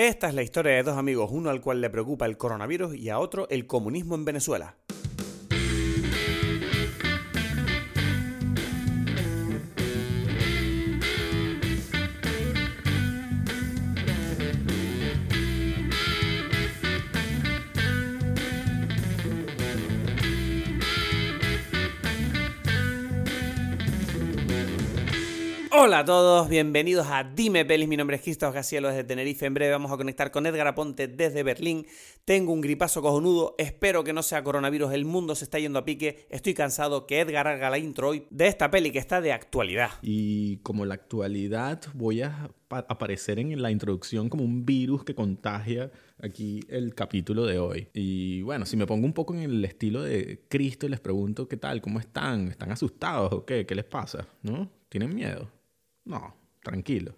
Esta es la historia de dos amigos, uno al cual le preocupa el coronavirus y a otro el comunismo en Venezuela. Hola a todos, bienvenidos a Dime Pelis. Mi nombre es Cristóbal Gacielo desde Tenerife. En breve vamos a conectar con Edgar Aponte desde Berlín. Tengo un gripazo cojonudo. Espero que no sea coronavirus. El mundo se está yendo a pique. Estoy cansado que Edgar haga la intro hoy de esta peli que está de actualidad. Y como la actualidad, voy a aparecer en la introducción como un virus que contagia aquí el capítulo de hoy. Y bueno, si me pongo un poco en el estilo de Cristo y les pregunto qué tal, cómo están, están asustados o qué, qué les pasa, ¿no? ¿Tienen miedo? No, tranquilo.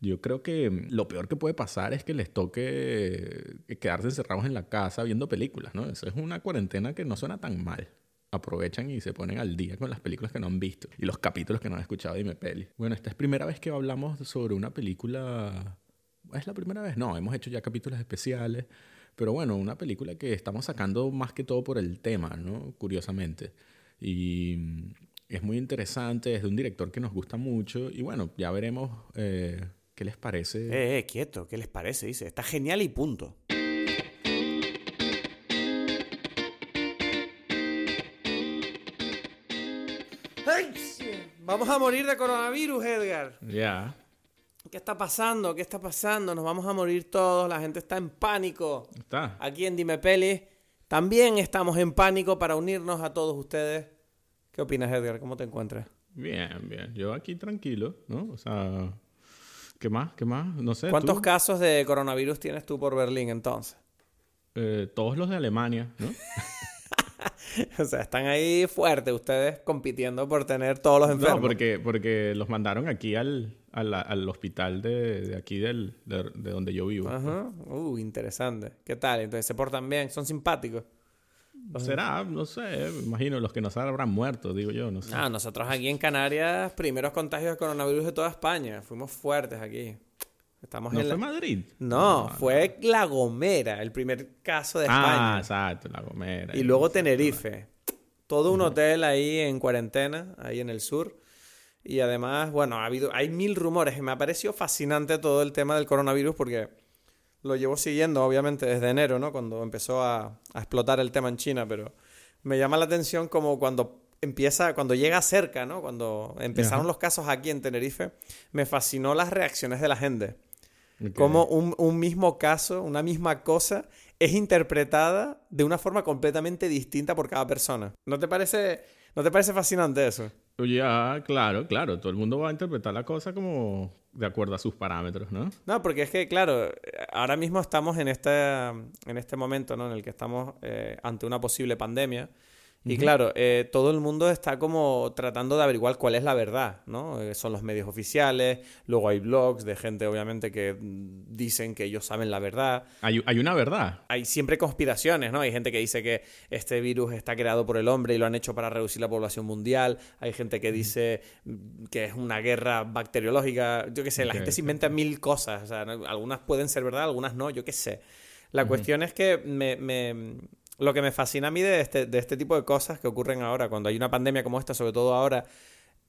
Yo creo que lo peor que puede pasar es que les toque quedarse encerrados en la casa viendo películas, ¿no? Eso es una cuarentena que no suena tan mal. Aprovechan y se ponen al día con las películas que no han visto y los capítulos que no han escuchado de Dime Peli. Bueno, esta es primera vez que hablamos sobre una película. ¿Es la primera vez? No, hemos hecho ya capítulos especiales. Pero bueno, una película que estamos sacando más que todo por el tema, ¿no? Curiosamente. Y es muy interesante, es de un director que nos gusta mucho y bueno, ya veremos eh, qué les parece. Eh, eh, quieto, ¿qué les parece? Dice, está genial y punto. Vamos a morir de coronavirus, Edgar. Ya. ¿Qué está pasando? ¿Qué está pasando? Nos vamos a morir todos, la gente está en pánico. Está. Aquí en Dime Peli también estamos en pánico para unirnos a todos ustedes ¿Qué opinas, Edgar? ¿Cómo te encuentras? Bien, bien. Yo aquí tranquilo, ¿no? O sea, ¿qué más? ¿Qué más? No sé. ¿Cuántos casos de coronavirus tienes tú por Berlín entonces? Eh, todos los de Alemania, ¿no? o sea, están ahí fuertes ustedes compitiendo por tener todos los enfermos. No, porque, porque los mandaron aquí al, al, hospital de, aquí del, de, de, donde yo vivo. Ajá. Uh, interesante. ¿Qué tal? Entonces, ¿se portan bien? ¿Son simpáticos? Será, no sé, me imagino los que nos habrán muerto, digo yo, no sé. Ah, nosotros aquí en Canarias, primeros contagios de coronavirus de toda España. Fuimos fuertes aquí. Estamos ¿No fue Madrid? No, fue La Gomera, el primer caso de España. Ah, exacto, La Gomera. Y luego Tenerife. Todo un hotel ahí en cuarentena, ahí en el sur. Y además, bueno, ha habido, hay mil rumores. Y me ha parecido fascinante todo el tema del coronavirus porque lo llevo siguiendo, obviamente, desde enero, ¿no? Cuando empezó a, explotar el tema en China, pero me llama la atención como cuando empieza, cuando llega cerca, ¿no? Cuando empezaron los casos aquí en Tenerife, me fascinó las reacciones de la gente. Como un, un, mismo caso, una misma cosa, es interpretada de una forma completamente distinta por cada persona. ¿No te parece, ¿no te parece fascinante eso? Ya, claro, claro. Todo el mundo va a interpretar la cosa como de acuerdo a sus parámetros, ¿no? No, porque es que, claro, ahora mismo estamos en este, en este momento, ¿no? En el que estamos eh, ante una posible pandemia. Y claro, eh, todo el mundo está como tratando de averiguar cuál es la verdad, ¿no? Eh, son los medios oficiales, luego hay blogs de gente, obviamente, que dicen que ellos saben la verdad. Hay, hay, una verdad. Hay siempre conspiraciones, ¿no? Hay gente que dice que este virus está creado por el hombre y lo han hecho para reducir la población mundial. Hay gente que dice que es una guerra bacteriológica. Yo qué sé, la gente se inventa mil cosas. O sea, algunas pueden ser verdad, algunas no, yo qué sé. La cuestión es que me lo que me fascina a mí de este, de este tipo de cosas que ocurren ahora, cuando hay una pandemia como esta, sobre todo ahora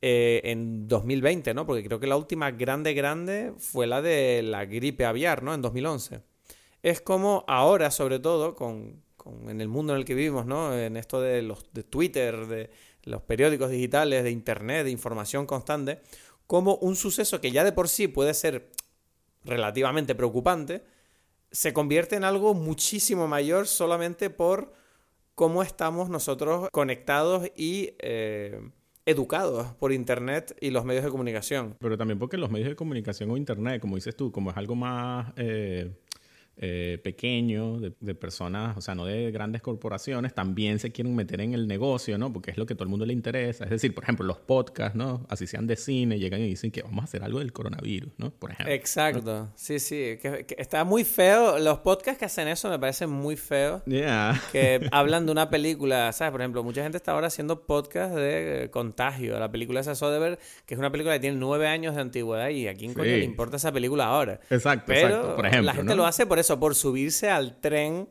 eh, en 2020, ¿no? Porque creo que la última grande, grande fue la de la gripe aviar, ¿no? En 2011. Es como ahora, sobre todo, con, en el mundo en el que vivimos, ¿no? En esto de los de Twitter, de los periódicos digitales, de Internet, de información constante, como un suceso que ya de por sí puede ser relativamente preocupante, se convierte en algo muchísimo mayor solamente por cómo estamos nosotros conectados y eh, educados por Internet y los medios de comunicación. Pero también porque los medios de comunicación o Internet, como dices tú, como es algo más... Eh, eh, pequeño, de, personas, o sea, no de grandes corporaciones, también se quieren meter en el negocio, ¿no? Porque es lo que todo el mundo le interesa. Es decir, por ejemplo, los podcasts, ¿no? Así sean de cine, llegan y dicen que vamos a hacer algo del coronavirus, ¿no? Por ejemplo. Exacto. Sí, sí. Que, está muy feo. Los podcasts que hacen eso me parecen muy feos. Yeah. Que hablan de una película, ¿sabes? Por ejemplo, mucha gente está ahora haciendo podcasts de eh, contagio. La película esa Soderbergh, que es una película que tiene nueve años de antigüedad y a quién coño le importa esa película ahora. Exacto, Pero exacto. Por ejemplo, la gente lo hace por eso por subirse al tren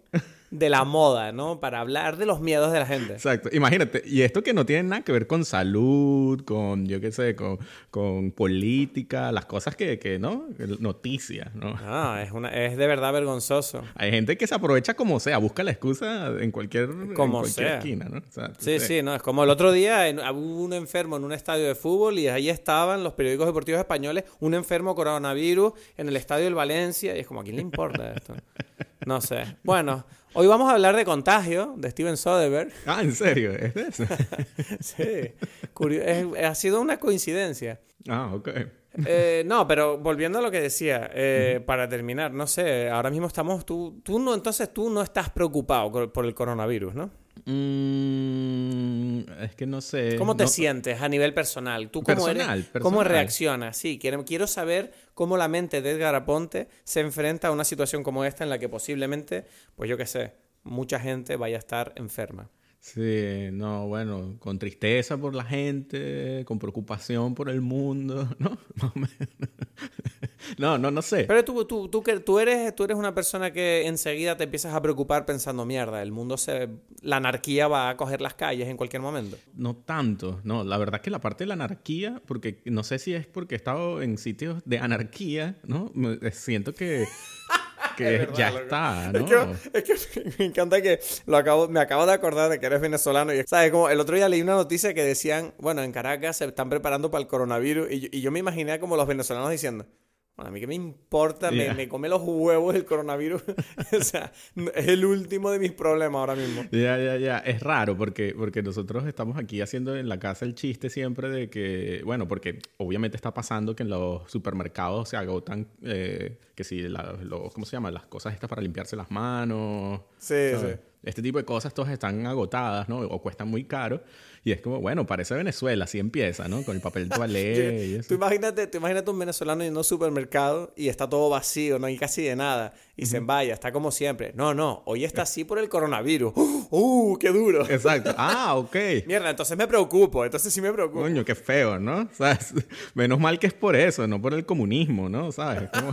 de la moda, ¿no? Para hablar de los miedos de la gente. Exacto. Imagínate, y esto que no tiene nada que ver con salud, con, yo qué sé, con, con política, las cosas que, que, ¿no? Noticias, ¿no? Ah, es, una, es de verdad vergonzoso. Hay gente que se aprovecha como sea, busca la excusa en cualquier, como esquina, ¿no? sí, sí, no, es como el otro día hubo un enfermo en un estadio de fútbol y ahí estaban los periódicos deportivos españoles, un enfermo coronavirus en el estadio del Valencia, y es como, ¿a quién le importa esto? No sé. Bueno, hoy vamos a hablar de Contagio, de Steven Soderbergh. Ah, ¿en serio? ¿Es de eso? sí. ha sido una coincidencia. Ah, ok. Eh, no, pero volviendo a lo que decía, eh, para terminar, no sé, ahora mismo estamos, tú, tú no, entonces tú no estás preocupado por el coronavirus, ¿no? Mm, es que no sé. ¿Cómo te sientes a nivel personal? ¿Tú cómo, eres, cómo reaccionas? Sí, quiero, quiero saber cómo la mente de Edgar Aponte se enfrenta a una situación como esta en la que posiblemente, pues yo qué sé, mucha gente vaya a estar enferma. Sí, no, bueno, con tristeza por la gente, con preocupación por el mundo, ¿no? No, no, no sé. Pero tú, tú, tú, tú, eres, tú eres una persona que enseguida te empiezas a preocupar pensando, mierda, el mundo se... La anarquía va a coger las calles en cualquier momento. No tanto, no, la verdad que la parte de la anarquía, porque no sé si es porque he estado en sitios de anarquía, ¿no? Siento que que ya está, ¿no? Es que, me encanta que lo acabo, me acabo de acordar de que eres venezolano y, ¿sabes? Como el otro día leí una noticia que decían, bueno, en Caracas se están preparando para el coronavirus y, y yo me imaginé como los venezolanos diciendo, bueno, a mí qué me importa, me, come los huevos el coronavirus. o sea, es el último de mis problemas ahora mismo. Ya, ya, ya. Es raro porque, porque nosotros estamos aquí haciendo en la casa el chiste siempre de que, bueno, porque obviamente está pasando que en los supermercados se agotan, eh, que si, la, ¿cómo se llama? Las cosas estas para limpiarse las manos. Sí, sí. Este tipo de cosas todas están agotadas, ¿no? O cuestan muy caro. Y es como, bueno, parece Venezuela, así empieza, ¿no? Con el papel toalé y eso. Tú imagínate, tú imagínate un venezolano yendo a un supermercado y está todo vacío, no hay casi de nada. Y se vaya, está como siempre. No, no, hoy está así por el coronavirus. ¡Uh, qué duro! Exacto. Ah, ok. Mierda, entonces me preocupo, entonces sí me preocupo. Coño, qué feo, ¿no? ¿Sabes? Menos mal que es por eso, no por el comunismo, ¿no? ¿Sabes? Como...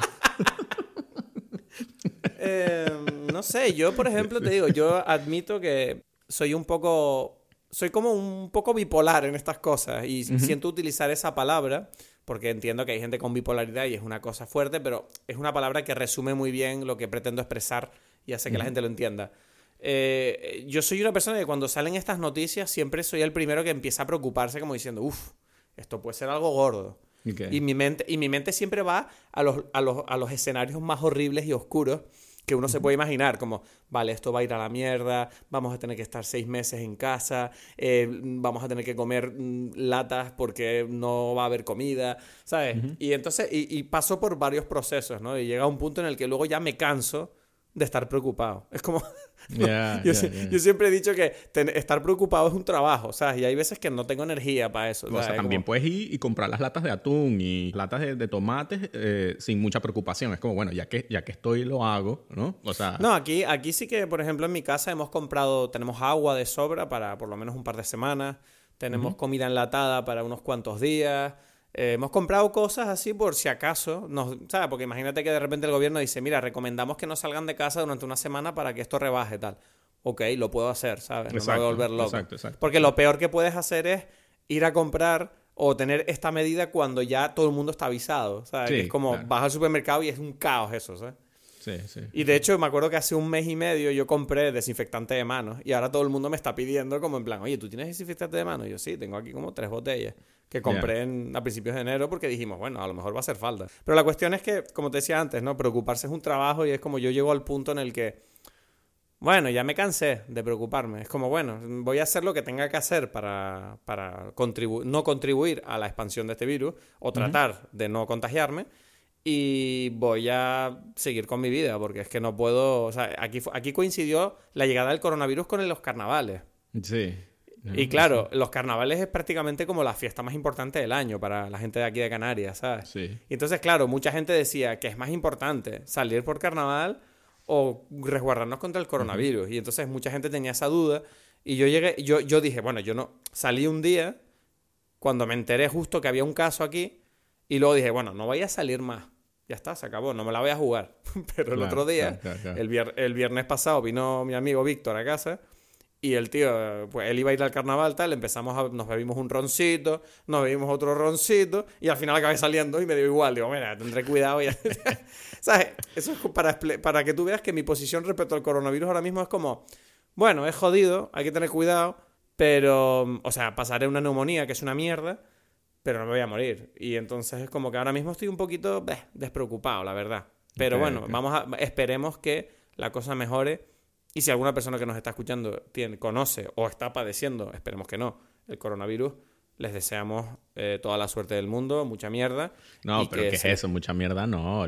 eh, no sé, yo por ejemplo te digo, yo admito que soy un poco soy como un poco bipolar en estas cosas y siento utilizar esa palabra porque entiendo que hay gente con bipolaridad y es una cosa fuerte, pero es una palabra que resume muy bien lo que pretendo expresar y hace que la gente lo entienda. Eh, yo soy una persona que cuando salen estas noticias siempre soy el primero que empieza a preocuparse como diciendo, uff, esto puede ser algo gordo. Y, mi mente, y mi mente siempre va a los, a, los, a los escenarios más horribles y oscuros que uno se puede imaginar, como, vale, esto va a ir a la mierda, vamos a tener que estar seis meses en casa, eh, vamos a tener que comer mm, latas porque no va a haber comida, ¿sabes? Y entonces, y, y paso por varios procesos, ¿no? Y llega un punto en el que luego ya me canso de estar preocupado. Es como... yo, siempre he dicho que estar preocupado es un trabajo, ¿sabes? Y hay veces que no tengo energía para eso. O sea, también puedes ir y comprar las latas de atún y latas de, tomates eh, sin mucha preocupación. Es como, bueno, ya que, ya que estoy, lo hago, ¿no? O sea... No, aquí, aquí sí que, por ejemplo, en mi casa hemos comprado, tenemos agua de sobra para por lo menos un par de semanas, tenemos comida enlatada para unos cuantos días. Eh, hemos comprado cosas así por si acaso, nos, ¿sabes? Porque imagínate que de repente el gobierno dice, mira, recomendamos que no salgan de casa durante una semana para que esto rebaje tal. Ok, lo puedo hacer, ¿sabes? No me voy a volver loco. Exacto, exacto. Porque lo peor que puedes hacer es ir a comprar o tener esta medida cuando ya todo el mundo está avisado, ¿sabes? es como vas al supermercado y es un caos eso, ¿sabes? Sí, sí. Y de hecho, me acuerdo que hace un mes y medio yo compré desinfectante de manos y ahora todo el mundo me está pidiendo como en plan, oye, ¿tú tienes desinfectante de manos? Y yo sí, tengo aquí como tres botellas que compré a principios de enero porque dijimos, bueno, a lo mejor va a hacer falta. Pero la cuestión es que, como te decía antes, ¿no? Preocuparse es un trabajo y es como yo llego al punto en el que, bueno, ya me cansé de preocuparme. Es como, bueno, voy a hacer lo que tenga que hacer para, para no contribuir a la expansión de este virus o tratar de no contagiarme. Y voy a seguir con mi vida, porque es que no puedo, o sea, aquí, aquí coincidió la llegada del coronavirus con los carnavales. Sí. Y claro, los carnavales es prácticamente como la fiesta más importante del año para la gente de aquí de Canarias, ¿sabes? Sí. Y entonces, claro, mucha gente decía que es más importante salir por carnaval o resguardarnos contra el coronavirus. Y entonces mucha gente tenía esa duda. Y yo llegué, yo, yo dije, bueno, yo no, salí un día cuando me enteré justo que había un caso aquí y luego dije, bueno, no voy a salir más. Ya está, se acabó, no me la voy a jugar. Pero el Claro, otro día, claro, claro, claro. El, vier- el viernes pasado, vino mi amigo Víctor a casa y el tío, pues él iba a ir al carnaval, tal, empezamos a, nos bebimos un roncito, nos bebimos otro roncito y al final acabé saliendo y me dio igual. Digo, mira, tendré cuidado ya. ¿Sabes? Eso es para, para que tú veas que mi posición respecto al coronavirus ahora mismo es como, bueno, es jodido, hay que tener cuidado, pero, o sea, pasaré una neumonía, que es una mierda, pero no me voy a morir. Y entonces es como que ahora mismo estoy un poquito despreocupado, la verdad. Pero bueno, vamos a, esperemos que la cosa mejore. Y si alguna persona que nos está escuchando tiene, conoce o está padeciendo, esperemos que no, el coronavirus, les deseamos eh, toda la suerte del mundo, mucha mierda. No, pero que ¿qué es eso? Mucha mierda no.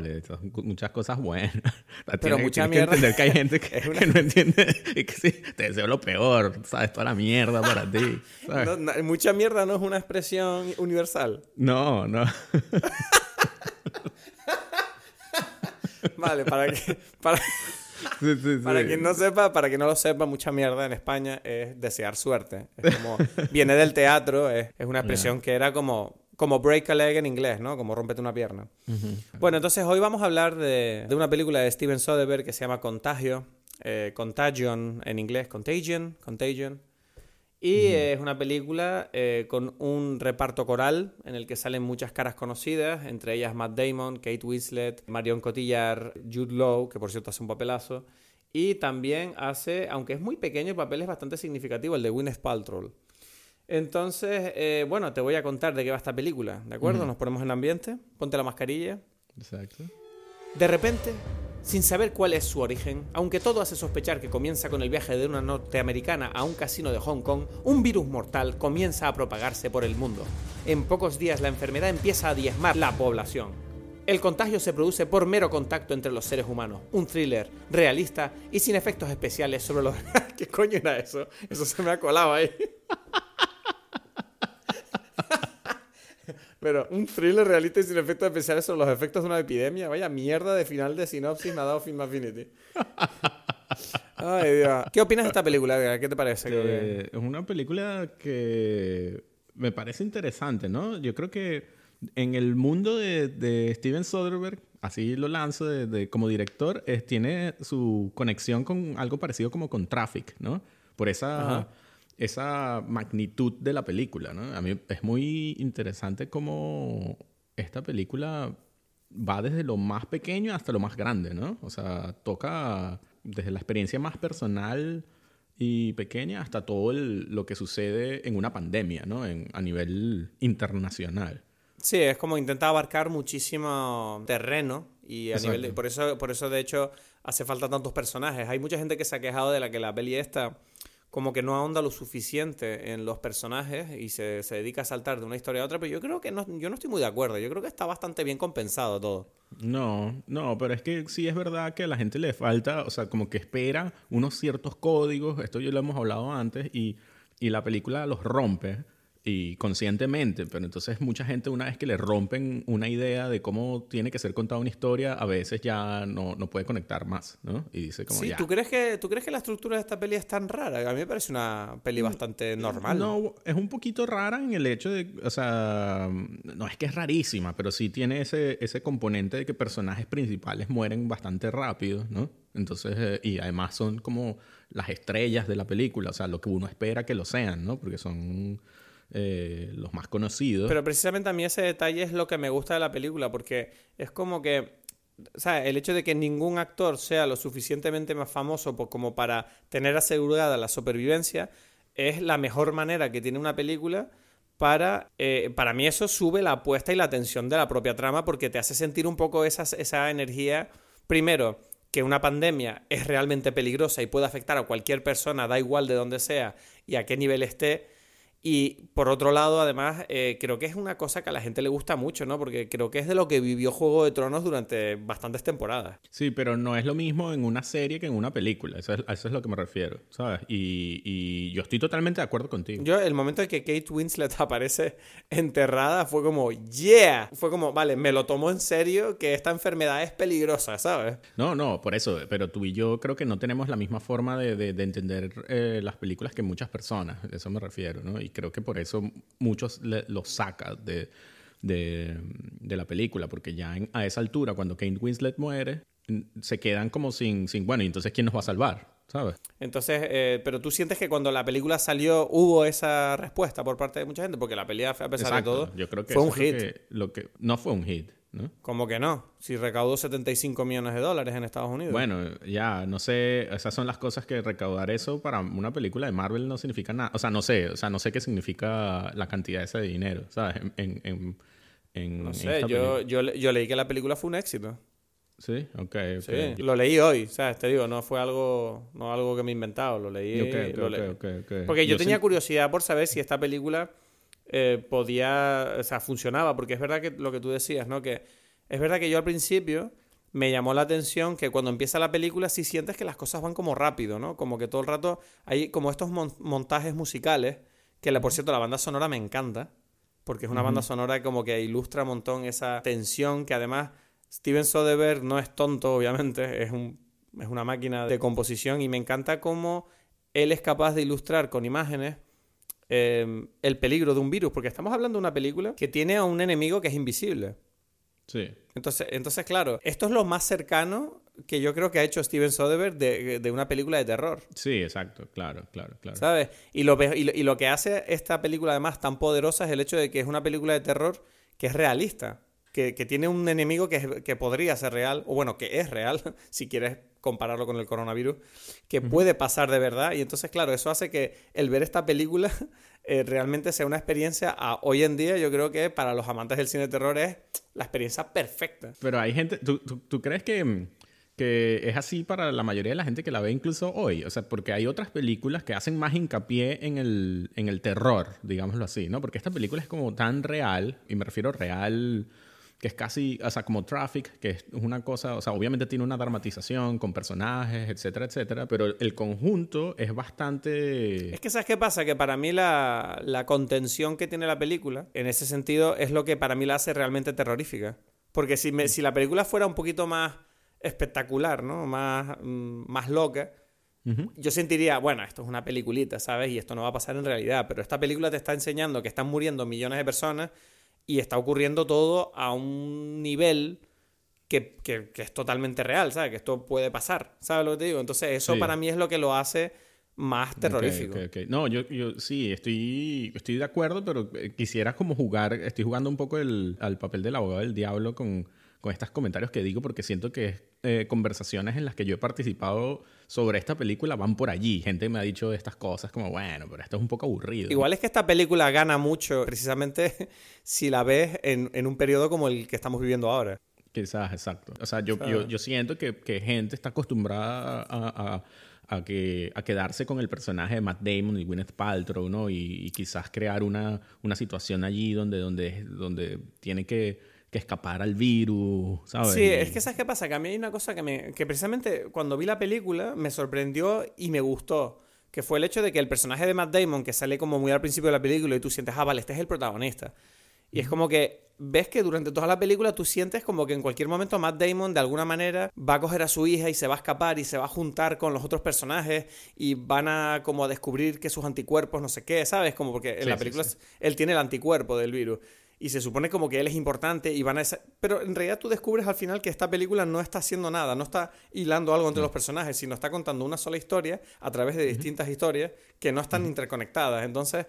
muchas cosas buenas. Pero Tienes- mucha tienes mierda- que entender que hay gente que, Es una- que no entiende. Y que sí, te deseo lo peor. ¿Sabes? Toda la mierda para ti. ¿sabes? No, no, mucha mierda no es una expresión universal. No, no. Vale, para que, para, Sí, sí, sí. Para quien no sepa, para quien no lo sepa, mucha mierda en España es desear suerte. Es como, viene del teatro, es, es una expresión que era como, como break a leg en inglés, ¿no? Como rompete una pierna. Bueno, entonces hoy vamos a hablar de, de una película de Steven Soderbergh que se llama Contagio, eh, Contagion en inglés, Contagion, Contagion. Y es una película eh, con un reparto coral en el que salen muchas caras conocidas, entre ellas Matt Damon, Kate Winslet, Marion Cotillard, Jude Law, que por cierto hace un papelazo, y también hace, aunque es muy pequeño, el papel es bastante significativo, el de Gwyneth Paltrow. Entonces, eh, bueno, te voy a contar de qué va esta película, ¿de acuerdo? Nos ponemos en ambiente, ponte la mascarilla. Exacto. De repente, sin saber cuál es su origen, aunque todo hace sospechar que comienza con el viaje de una norteamericana a un casino de Hong Kong, un virus mortal comienza a propagarse por el mundo. En pocos días la enfermedad empieza a diezmar la población. El contagio se produce por mero contacto entre los seres humanos, un thriller realista y sin efectos especiales sobre los... ¿Qué coño era eso? Eso se me ha colado ahí. Pero un thriller realista y sin efectos especiales sobre los efectos de una epidemia. Vaya mierda de final de sinopsis me ha dado Film Affinity. Ay, Dios. ¿Qué opinas de esta película? ¿Qué te parece? Eh, es una película que me parece interesante, ¿no? Yo creo que en el mundo de, de Steven Soderbergh, así lo lanzo de, de- como director, es- tiene su conexión con algo parecido como con Traffic, ¿no? Por esa, Ajá. Esa magnitud de la película, ¿no? A mí es muy interesante cómo esta película va desde lo más pequeño hasta lo más grande, ¿no? O sea, toca desde la experiencia más personal y pequeña hasta todo el- lo que sucede en una pandemia, ¿no? En- a nivel internacional. Sí, es como intenta abarcar muchísimo terreno y a Exacto. nivel de- por eso por eso de hecho hace falta tantos personajes. Hay mucha gente que se ha quejado de la que la peli esta como que no ahonda lo suficiente en los personajes y se, se dedica a saltar de una historia a otra, pero yo creo que no, yo no estoy muy de acuerdo. Yo creo que está bastante bien compensado todo. No, no, pero es que sí es verdad que a la gente le falta, o sea, como que espera unos ciertos códigos, esto ya lo hemos hablado antes, y, y la película los rompe, y conscientemente, pero entonces mucha gente una vez que le rompen una idea de cómo tiene que ser contada una historia, a veces ya no, no puede conectar más, ¿no? Y dice como Sí, ya. ¿tú crees, que, ¿tú crees que la estructura de esta peli es tan rara? A mí me parece una peli bastante normal. Mm, No, es un poquito rara en el hecho de, o sea, no es que es rarísima, pero sí tiene ese, ese componente de que personajes principales mueren bastante rápido, ¿no? Entonces, eh, y además son como las estrellas de la película, o sea, lo que uno espera que lo sean, ¿no? Porque son eh, los más conocidos. Pero precisamente a mí ese detalle es lo que me gusta de la película, porque es como que, o sea, el hecho de que ningún actor sea lo suficientemente más famoso como para tener asegurada la supervivencia, es la mejor manera que tiene una película para, eh, para mí eso sube la apuesta y la tensión de la propia trama, porque te hace sentir un poco esa, esa energía, primero, que una pandemia es realmente peligrosa y puede afectar a cualquier persona, da igual de dónde sea y a qué nivel esté, Y por otro lado, además, eh, creo que es una cosa que a la gente le gusta mucho, ¿no? Porque creo que es de lo que vivió Juego de Tronos durante bastantes temporadas. Sí, pero no es lo mismo en una serie que en una película. Eso es, a eso es lo que me refiero, ¿sabes? Y, y yo estoy totalmente de acuerdo contigo. Yo, el momento en que Kate Winslet aparece enterrada, fue como, yeah. Fue como, vale, me lo tomo en serio que esta enfermedad es peligrosa, ¿sabes? No, no, por eso. Pero tú y yo creo que no tenemos la misma forma de, de, de entender eh, las películas que muchas personas. A eso me refiero, ¿no? Y creo que por eso muchos lo sacan de, de, de, la película, porque ya en, a esa altura, cuando Kate Winslet muere, se quedan como sin, sin, bueno, ¿y entonces quién nos va a salvar? ¿Sabes? Entonces, eh, pero tú sientes que cuando la película salió hubo esa respuesta por parte de mucha gente, porque la pelea, a pesar Exacto. de todo, Yo creo que fue un hit. es Lo que, lo que, no fue un hit, ¿no? Como que no, si recaudó 75 millones de dólares en Estados Unidos. Bueno, ya, no sé, esas son las cosas que recaudar eso para una película de Marvel no significa nada. O sea, no sé, o sea, no sé qué significa la cantidad esa de dinero, ¿sabes? En, en, en, no sé, yo, yo, yo leí que la película fue un éxito. Sí, ok, ok. Sí, lo leí hoy, ¿sabes? Te digo, no fue algo, no algo que me he inventado, lo leí. Lo leí. Porque yo, tenía curiosidad por saber si esta película eh, podía, o sea, funcionaba, porque es verdad que lo que tú decías, ¿no? Que es verdad que yo al principio me llamó la atención que cuando empieza la película sí sientes que las cosas van como rápido, ¿no? Como que todo el rato hay como estos mon- montajes musicales, que la, por cierto la banda sonora me encanta, porque es una banda sonora como que ilustra un montón esa tensión que además Steven Soderbergh no es tonto, obviamente, es, un, es una máquina de composición y me encanta cómo él es capaz de ilustrar con imágenes eh, el peligro de un virus, porque estamos hablando de una película que tiene a un enemigo que es invisible. Sí, Entonces, entonces, claro, esto es lo más cercano que yo creo que ha hecho Steven Soderbergh de, de una película de terror. sí, exacto, claro, claro, claro. ¿Sabes? Y lo, y, lo, y lo que hace esta película además tan poderosa es el hecho de que es una película de terror que es realista. Que, que tiene un enemigo que, que podría ser real, o bueno, que es real, si quieres compararlo con el coronavirus, que puede pasar de verdad. Y entonces, claro, eso hace que el ver esta película eh, realmente sea una experiencia a, hoy en día, yo creo que para los amantes del cine de terror es la experiencia perfecta. Pero hay gente, ¿tú, tú, tú crees que, que es así para la mayoría de la gente que la ve incluso hoy? O sea, porque hay otras películas que hacen más hincapié en el, en el terror, digámoslo así, ¿no? Porque esta película es como tan real, y me refiero real, que es casi, o sea, como Traffic, que es una cosa, o sea, obviamente tiene una dramatización con personajes, etcétera, etcétera, pero el conjunto es bastante... Es que ¿sabes qué pasa? Que para mí la, la contención que tiene la película, en ese sentido, es lo que para mí la hace realmente terrorífica. Porque si, me- si la película fuera un poquito más espectacular, ¿no? Más, mm, más loca, yo sentiría, bueno, esto es una peliculita, ¿sabes? Y esto no va a pasar en realidad. Pero esta película te está enseñando que están muriendo millones de personas y está ocurriendo todo a un nivel que, que- que es totalmente real, ¿sabes? Que esto puede pasar, ¿sabes lo que te digo? Entonces, eso Sí. para mí es lo que lo hace más terrorífico. No, yo, yo sí, estoy, estoy de acuerdo, pero eh, quisiera como jugar, estoy jugando un poco el, al papel del abogado del diablo con, con estos comentarios que digo, porque siento que eh, conversaciones en las que yo he participado sobre esta película van por allí. Gente me ha dicho estas cosas como, bueno, pero esto es un poco aburrido. Igual es que esta película gana mucho precisamente si la ves en, en un periodo como el que estamos viviendo ahora. Quizás, exacto. O sea, yo, yo, yo siento que, que gente está acostumbrada a, a- a que, a quedarse con el personaje de Matt Damon y Gwyneth Paltrow, ¿no? Y, y quizás crear una, una situación allí donde, donde, donde tiene que, que escapar al virus, ¿sabes? Sí, es que ¿sabes qué pasa? Que a mí hay una cosa que, me, que precisamente cuando vi la película me sorprendió y me gustó. Que fue el hecho de que el personaje de Matt Damon, que sale como muy al principio de la película y tú sientes, ah, vale, este es el protagonista. Y es como que ves que durante toda la película tú sientes como que en cualquier momento Matt Damon de alguna manera va a coger a su hija y se va a escapar y se va a juntar con los otros personajes y van a como a descubrir que sus anticuerpos no sé qué, ¿sabes? Como porque en Sí, la sí, película sí. él tiene el anticuerpo del virus y se supone como que él es importante y van a esa... pero en realidad tú descubres al final que esta película no está haciendo nada, no está hilando algo entre los personajes, sino está contando una sola historia a través de distintas historias que no están interconectadas. Entonces,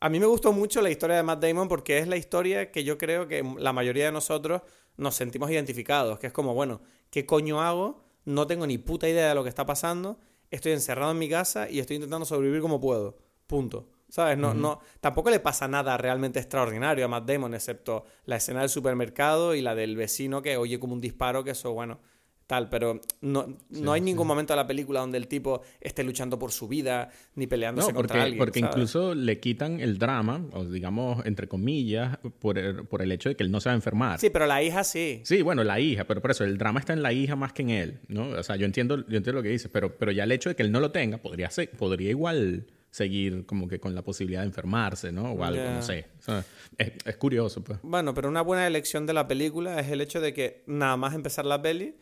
a mí me gustó mucho la historia de Matt Damon porque es la historia que yo creo que la mayoría de nosotros nos sentimos identificados, que es como, bueno, ¿qué coño hago? No tengo ni puta idea de lo que está pasando, estoy encerrado en mi casa y estoy intentando sobrevivir como puedo. Punto. ¿Sabes? No, no, tampoco le pasa nada realmente extraordinario a Matt Damon, excepto la escena del supermercado y la del vecino que oye como un disparo, que eso, bueno, tal, pero no, no hay ningún momento de la película donde el tipo esté luchando por su vida, ni peleándose no, porque, contra alguien. Porque ¿sabes? incluso le quitan el drama, o digamos, entre comillas, por el, por el hecho de que él no se va a enfermar. Sí, pero la hija sí. Sí, bueno, la hija, pero por eso el drama está en la hija más que en él, ¿no? O sea, yo entiendo, yo entiendo lo que dices, pero, pero ya el hecho de que él no lo tenga podría ser, podría igual seguir como que con la posibilidad de enfermarse, ¿no? O algo, no sé. O sea, es, es curioso, pues. Bueno, pero una buena elección de la película es el hecho de que nada más empezar la peli,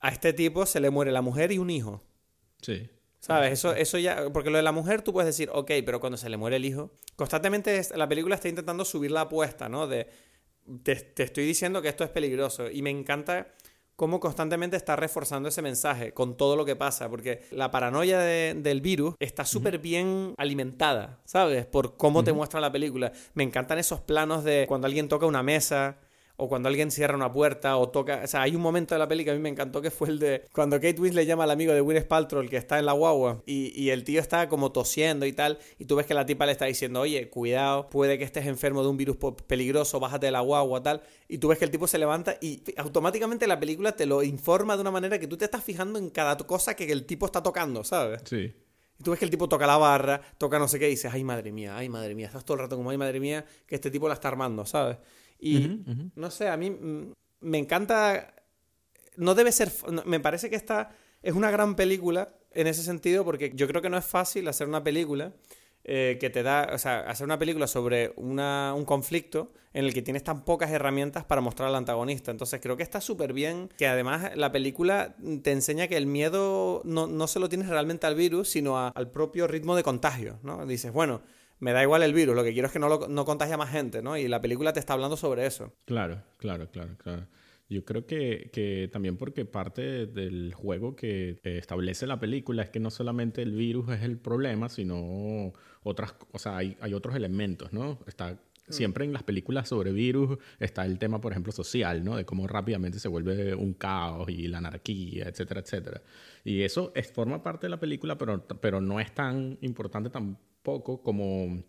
a este tipo se le muere la mujer y un hijo. Sí. ¿Sabes? Eso, eso ya. Porque lo de la mujer tú puedes decir, ok, pero cuando se le muere el hijo. Constantemente la película está intentando subir la apuesta, ¿no? De. Te, te estoy diciendo que esto es peligroso. Y me encanta cómo constantemente está reforzando ese mensaje con todo lo que pasa. Porque la paranoia de- del virus está súper bien alimentada, ¿sabes? Por cómo te muestra la película. Me encantan esos planos de cuando alguien toca una mesa. O cuando alguien cierra una puerta o toca... O sea, hay un momento de la peli que a mí me encantó que fue el de... Cuando Kate Winslet llama al amigo de Gwyneth Paltrow, el que está en la guagua, y, y el tío está como tosiendo y tal, y tú ves que la tipa le está diciendo, oye, cuidado, puede que estés enfermo de un virus peligroso, bájate de la guagua, tal, y tú ves que el tipo se levanta y automáticamente la película te lo informa de una manera que tú te estás fijando en cada cosa que el tipo está tocando, ¿sabes? Sí. Y tú ves que el tipo toca la barra, toca no sé qué, y dices, ay madre mía, ay madre mía, estás todo el rato como, ay madre mía, que este tipo la está armando, ¿sabes? Y no sé, a mí me encanta. No debe ser. Me parece que esta es una gran película en ese sentido, porque yo creo que no es fácil hacer una película eh, que te da. O sea, hacer una película sobre una, un conflicto en el que tienes tan pocas herramientas para mostrar al antagonista. Entonces creo que está súper bien que además la película te enseña que el miedo no, no se lo tienes realmente al virus, sino a- al propio ritmo de contagio, ¿no? Dices, bueno, me da igual el virus, lo que quiero es que no, lo, no contagie a más gente, ¿no? Y la película te está hablando sobre eso. Claro, claro, claro, claro. Yo creo que, que también porque parte del juego que establece la película es que no solamente el virus es el problema, sino otras, o sea, hay, hay otros elementos, ¿no? Está siempre en las películas sobre virus está el tema, por ejemplo, social, ¿no? De cómo rápidamente se vuelve un caos y la anarquía, etcétera, etcétera. Y eso es, forma parte de la película, pero, pero no es tan importante tampoco como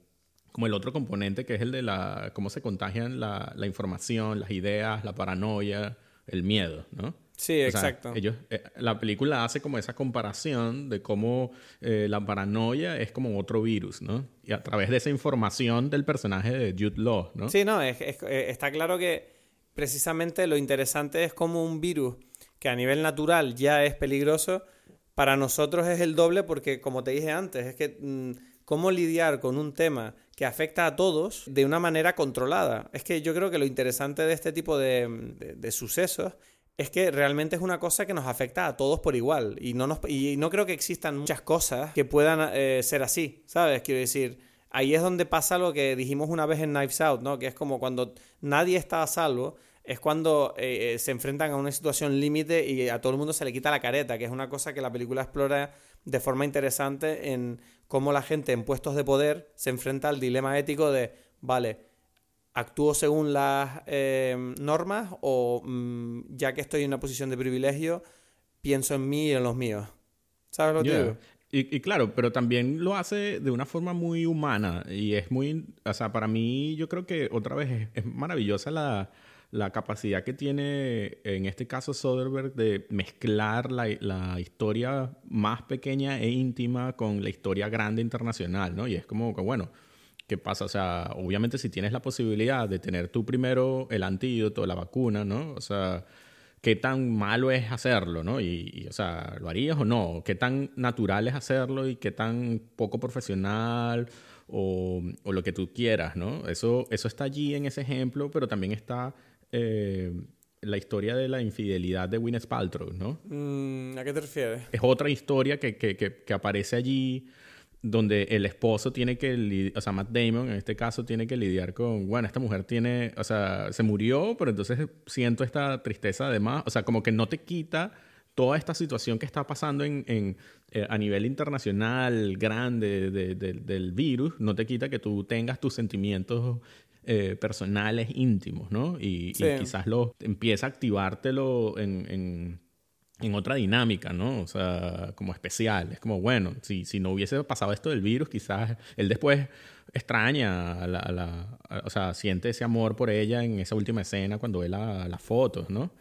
como el otro componente que es el de la cómo se contagian la, la información, las ideas, la paranoia, el miedo, ¿no? Sí, O sea, exacto. ellos, eh, la película hace como esa comparación de cómo eh, la paranoia es como otro virus, ¿no? Y a través de esa información del personaje de Jude Law, ¿no? Sí, no, es- es- eh, está claro que precisamente lo interesante es como un virus que a nivel natural ya es peligroso, para nosotros es el doble porque, como te dije antes, es que mm, cómo lidiar con un tema que afecta a todos de una manera controlada. Es que yo creo que lo interesante de este tipo de, sucesos es que realmente es una cosa que nos afecta a todos por igual. Y no, nos, y no creo que existan muchas cosas que puedan eh, ser así, ¿sabes? Quiero decir, ahí es donde pasa lo que dijimos una vez en Knives Out, ¿no? Que es como cuando nadie está a salvo, es cuando eh, eh, se enfrentan a una situación límite y a todo el mundo se le quita la careta, que es una cosa que la película explora de forma interesante en cómo la gente en puestos de poder se enfrenta al dilema ético de, vale, ¿actúo según las eh, normas o mm, ya que estoy en una posición de privilegio, pienso en mí y en los míos? ¿Sabes lo que Yeah. digo? Y, y claro, pero también lo hace de una forma muy humana y es muy, o sea, para mí yo creo que otra vez es, es maravillosa la, la capacidad que tiene en este caso Soderbergh de mezclar la, la historia más pequeña e íntima con la historia grande internacional, ¿no? Y es como que, bueno, ¿qué pasa? O sea, obviamente si tienes la posibilidad de tener tú primero el antídoto, la vacuna, ¿no? O sea, qué tan malo es hacerlo, ¿no? Y, y, o sea, ¿lo harías o no? ¿Qué tan natural es hacerlo y qué tan poco profesional o, o lo que tú quieras, ¿no? Eso, eso está allí en ese ejemplo, pero también está eh, la historia de la infidelidad de Gwyneth Paltrow, ¿no? Mm, ¿A qué te refieres? Es otra historia que, que, que, que aparece allí donde el esposo tiene que, o sea, Matt Damon en este caso tiene que lidiar con, bueno, esta mujer tiene, o sea, se murió, pero entonces siento esta tristeza además, o sea, como que no te quita toda esta situación que está pasando en, en, eh, a nivel internacional grande de- de- del virus, no te quita que tú tengas tus sentimientos eh, personales íntimos, ¿no? Y, quizás lo empieza a activártelo en, en en otra dinámica, ¿no? O sea, como especial. Es como, bueno, si, si no hubiese pasado esto del virus, quizás él después extraña, a la, o sea, siente ese amor por ella en esa última escena cuando ve las fotos, ¿no?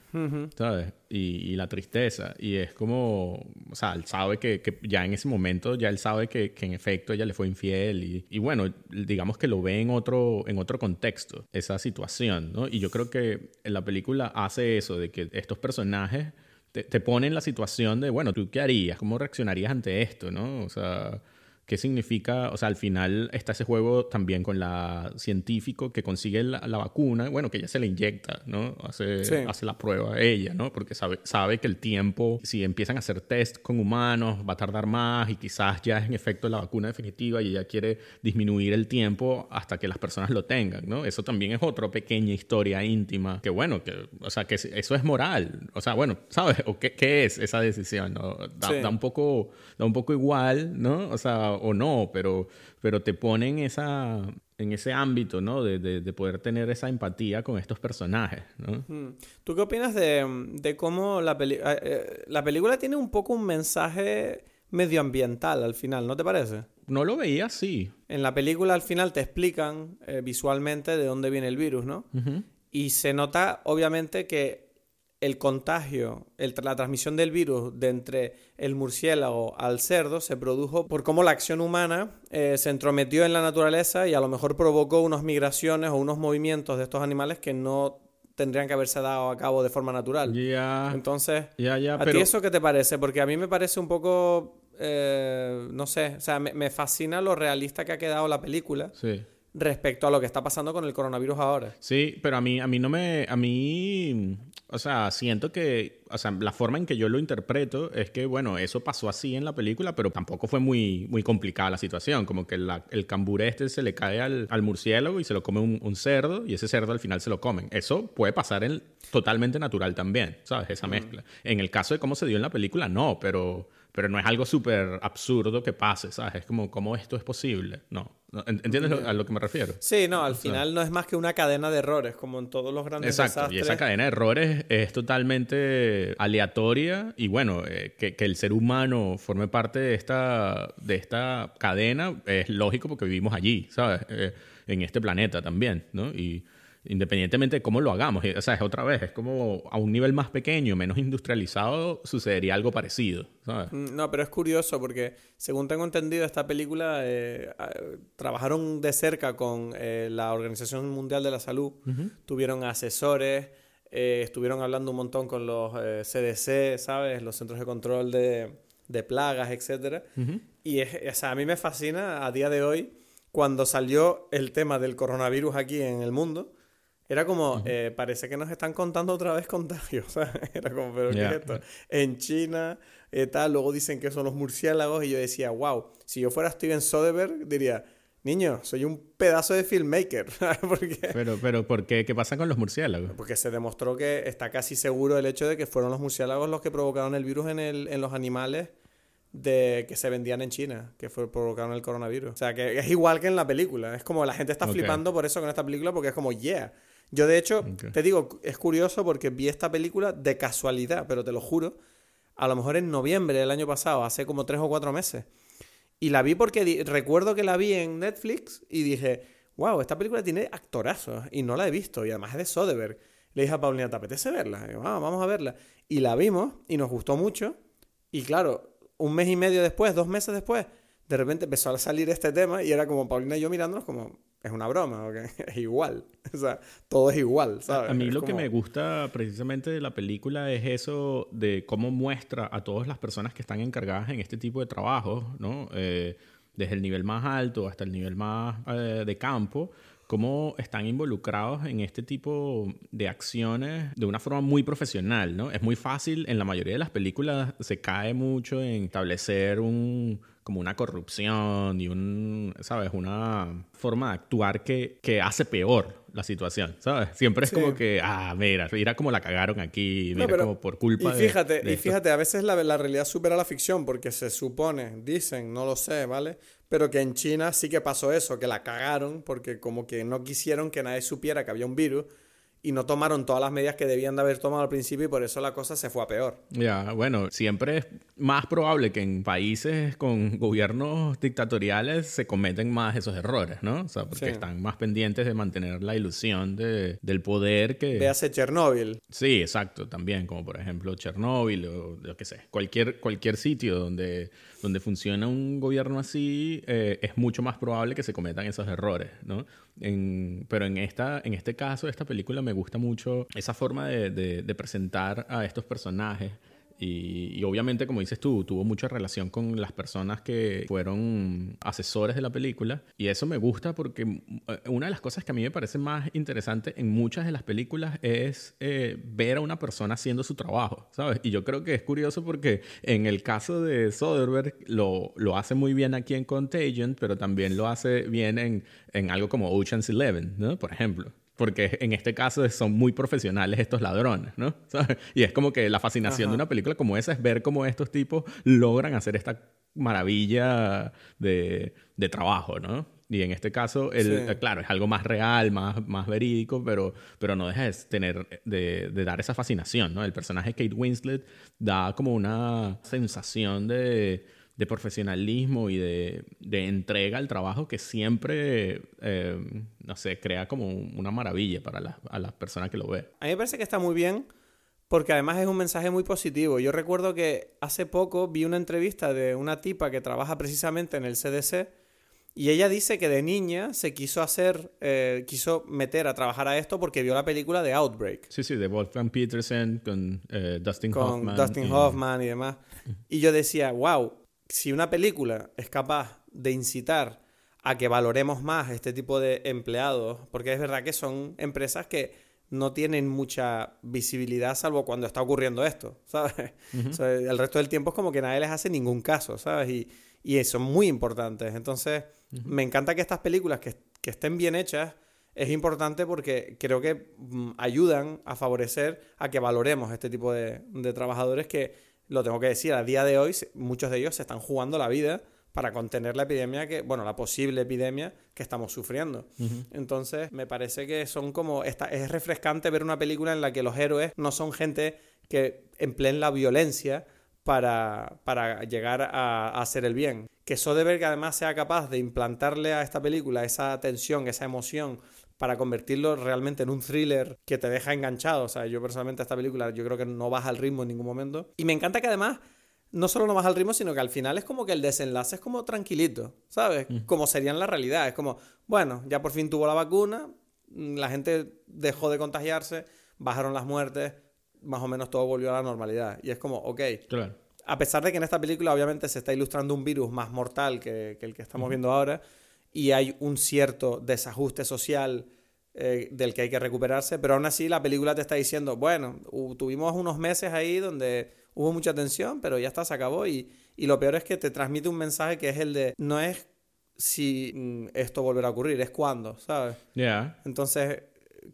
¿Sabes? Y, la tristeza. Y es como, o sea, él sabe que, que ya en ese momento, ya él sabe que, que, en efecto ella le fue infiel. Y, y, bueno, digamos que lo ve en otro, en otro contexto, esa situación, ¿no? Y yo creo que la película hace eso, de que estos personajes te, te ponen en la situación de, bueno, ¿tú qué harías? ¿Cómo reaccionarías ante esto, no? O sea ¿Qué significa? O sea, al final está ese juego también con la científico que consigue la, vacuna, bueno, que ella se la inyecta, ¿no? Hace, hace la prueba ella, ¿no? Porque sabe, sabe que el tiempo, si empiezan a hacer test con humanos, va a tardar más y quizás ya es en efecto la vacuna definitiva y ella quiere disminuir el tiempo hasta que las personas lo tengan, ¿no? Eso también es otra pequeña historia íntima, que bueno, que, o sea, que eso es moral, o sea, bueno, ¿sabes? ¿O qué, qué es esa decisión? ¿no? Da, da, un poco, da un poco igual, ¿no? O sea, o no, pero, pero te ponen esa, en ese ámbito, ¿no? De, de, poder tener esa empatía con estos personajes, ¿no? ¿Tú qué opinas de, de cómo la, peli eh, eh, la película tiene un poco un mensaje medioambiental al final, ¿no te parece? No lo veía así. En la película al final te explican eh, visualmente de dónde viene el virus, ¿no? Y se nota obviamente que el contagio, la transmisión del virus de entre el murciélago al cerdo se produjo por cómo la acción humana eh, se entrometió en la naturaleza y a lo mejor provocó unas migraciones o unos movimientos de estos animales que no tendrían que haberse dado a cabo de forma natural. Ya. Entonces, ya, ya, ¿a ti eso qué te parece? Porque a mí me parece un poco, eh, no sé, o sea, me, me, fascina lo realista que ha quedado la película. Sí respecto a lo que está pasando con el coronavirus ahora. Sí, pero a mí, a mí no me, a mí, o sea, siento que, o sea, la forma en que yo lo interpreto es que, bueno, eso pasó así en la película, pero tampoco fue muy, muy complicada la situación, como que el cambur este se le cae al, al murciélago y se lo come un, cerdo y ese cerdo al final se lo comen. Eso puede pasar en totalmente natural también, ¿sabes? Esa mezcla. En el caso de cómo se dio en la película, no, pero pero no es algo súper absurdo que pase, ¿sabes? Es como, ¿cómo esto es posible? No. ¿Entiendes a lo que me refiero? Sí, no, al final no es más que una cadena de errores, como en todos los grandes Exacto, y esa cadena de errores es totalmente aleatoria y bueno, eh, que, que, el ser humano forme parte de esta, de esta cadena es lógico porque vivimos allí, ¿sabes? Eh, en este planeta también, ¿no? Y independientemente de cómo lo hagamos. O sea, es otra vez, es como a un nivel más pequeño, menos industrializado, sucedería algo parecido. ¿sabes? Mm, no, pero es curioso porque, según tengo entendido, esta película eh, trabajaron de cerca con eh, la Organización Mundial de la Salud, tuvieron asesores, eh, estuvieron hablando un montón con los CDC, ¿sabes? Los Centros de Control de, de Plagas, etc. Y es, o sea, a mí me fascina a día de hoy cuando salió el tema del coronavirus aquí en el mundo era como, eh, parece que nos están contando otra vez contagios. Era como, pero ¿qué es esto? En China, eh, tal, luego dicen que son los murciélagos y yo decía, wow, si yo fuera Steven Soderbergh, diría, niño, soy un pedazo de filmmaker. Pero, pero, ¿por qué? ¿Qué pasa con los murciélagos? Porque se demostró que está casi seguro el hecho de que fueron los murciélagos los que provocaron el virus en, el, en los animales de que se vendían en China, que fue, provocaron el coronavirus. O sea, que es igual que en la película. Es como la gente está flipando por eso con esta película porque es como, yeah yo, de hecho, te digo, es curioso porque vi esta película de casualidad, pero te lo juro, a lo mejor en noviembre del año pasado, hace como tres o cuatro meses. Y la vi porque recuerdo que la vi en Netflix y dije, wow, esta película tiene actorazos y no la he visto y además es de Soderbergh. Le dije a Paulina, ¿te apetece verla? Y ah, vamos a verla. Y la vimos y nos gustó mucho. Y claro, un mes y medio después, dos meses después, de repente empezó a salir este tema y era como Paulina y yo mirándonos como, es una broma, ¿ok? Es igual. O sea, todo es igual, ¿sabes? A mí lo que me gusta precisamente de la película es eso de cómo muestra a todas las personas que están encargadas en este tipo de trabajos, ¿no? Eh, desde el nivel más alto hasta el nivel más eh, de campo, cómo están involucrados en este tipo de acciones de una forma muy profesional, ¿no? Es muy fácil, en la mayoría de las películas se cae mucho en establecer un como una corrupción y un, ¿sabes? Una forma de actuar que, que hace peor la situación, ¿sabes? Siempre es como que, ah, mira, mira cómo la cagaron aquí, mira como por culpa y fíjate, Y fíjate, a veces la, la realidad supera la ficción porque se supone, dicen, no lo sé, ¿vale? Pero que en China sí que pasó eso, que la cagaron porque como que no quisieron que nadie supiera que había un virus y no tomaron todas las medidas que debían de haber tomado al principio y por eso la cosa se fue a peor. Ya, bueno, siempre es más probable que en países con gobiernos dictatoriales se cometen más esos errores, ¿no? O sea, porque están más pendientes de mantener la ilusión de, del poder que... Véase Chernóbil. Sí, exacto, también, como por ejemplo Chernóbil o lo que sé, cualquier, cualquier sitio donde, donde funciona un gobierno así, eh, es mucho más probable que se cometan esos errores, ¿no? Pero en, esta, en este caso, esta película me gusta mucho esa forma de, de presentar a estos personajes y, obviamente, como dices tú, tuvo mucha relación con las personas que fueron asesores de la película. Y eso me gusta porque eh, una de las cosas que a mí me parece más interesante en muchas de las películas es eh, ver a una persona haciendo su trabajo, ¿sabes? Y yo creo que es curioso porque en el caso de Soderbergh lo, lo hace muy bien aquí en Contagion, pero también lo hace bien en, en algo como Ocean's Eleven, ¿no? Por ejemplo porque en este caso son muy profesionales estos ladrones, ¿no? Y es como que la fascinación de una película como esa es ver cómo estos tipos logran hacer esta maravilla de, de trabajo, ¿no? Y en este caso, el, claro, es algo más real, más, más verídico, pero, pero no deja de, tener, de, de dar esa fascinación, ¿no? El personaje Kate Winslet da como una sensación de de profesionalismo y de, entrega al trabajo que siempre, eh, no sé, crea como una maravilla para la, a las personas que lo ve. A mí me parece que está muy bien porque además es un mensaje muy positivo. Yo recuerdo que hace poco vi una entrevista de una tipa que trabaja precisamente en el CDC y ella dice que de niña se quiso hacer, eh, quiso meter a trabajar a esto porque vio la película de Outbreak. Sí, sí, de Wolfgang Petersen con eh, Dustin Hoffman. Con Dustin Hoffman y demás. Y yo decía, wow, si una película es capaz de incitar a que valoremos más este tipo de empleados, porque es verdad que son empresas que no tienen mucha visibilidad salvo cuando está ocurriendo esto, ¿sabes? el resto del tiempo es como que nadie les hace ningún caso, ¿sabes? Y, y son muy importantes. Entonces, me encanta que estas películas que, que, estén bien hechas es importante porque creo que mm, ayudan a favorecer a que valoremos este tipo de, de trabajadores que lo tengo que decir, a día de hoy muchos de ellos se están jugando la vida para contener la epidemia que, bueno, la posible epidemia que estamos sufriendo. Entonces, me parece que son como, esta, es refrescante ver una película en la que los héroes no son gente que empleen la violencia para, para llegar a, a, hacer el bien. Que Soderbergh además sea capaz de implantarle a esta película esa tensión, esa emoción, para convertirlo realmente en un thriller que te deja enganchado. O sea, yo personalmente esta película yo creo que no baja el ritmo en ningún momento. Y me encanta que además no solo no baja el ritmo, sino que al final es como que el desenlace es como tranquilito, ¿sabes? Mm. Como sería en la realidad. Es como, bueno, ya por fin tuvo la vacuna, mm, la gente dejó de contagiarse, bajaron las muertes, más o menos todo volvió a la normalidad. Y es como, ok. Claro. A pesar de que en esta película obviamente se está ilustrando un virus más mortal que, el que estamos viendo ahora, y hay un cierto desajuste social eh, del que hay que recuperarse, pero aún así la película te está diciendo, bueno, tuvimos unos meses ahí donde hubo mucha tensión, pero ya está, se acabó y, y lo peor es que te transmite un mensaje que es el de, no es si mm, esto volverá a ocurrir, es cuándo, ¿sabes? Ya. Entonces,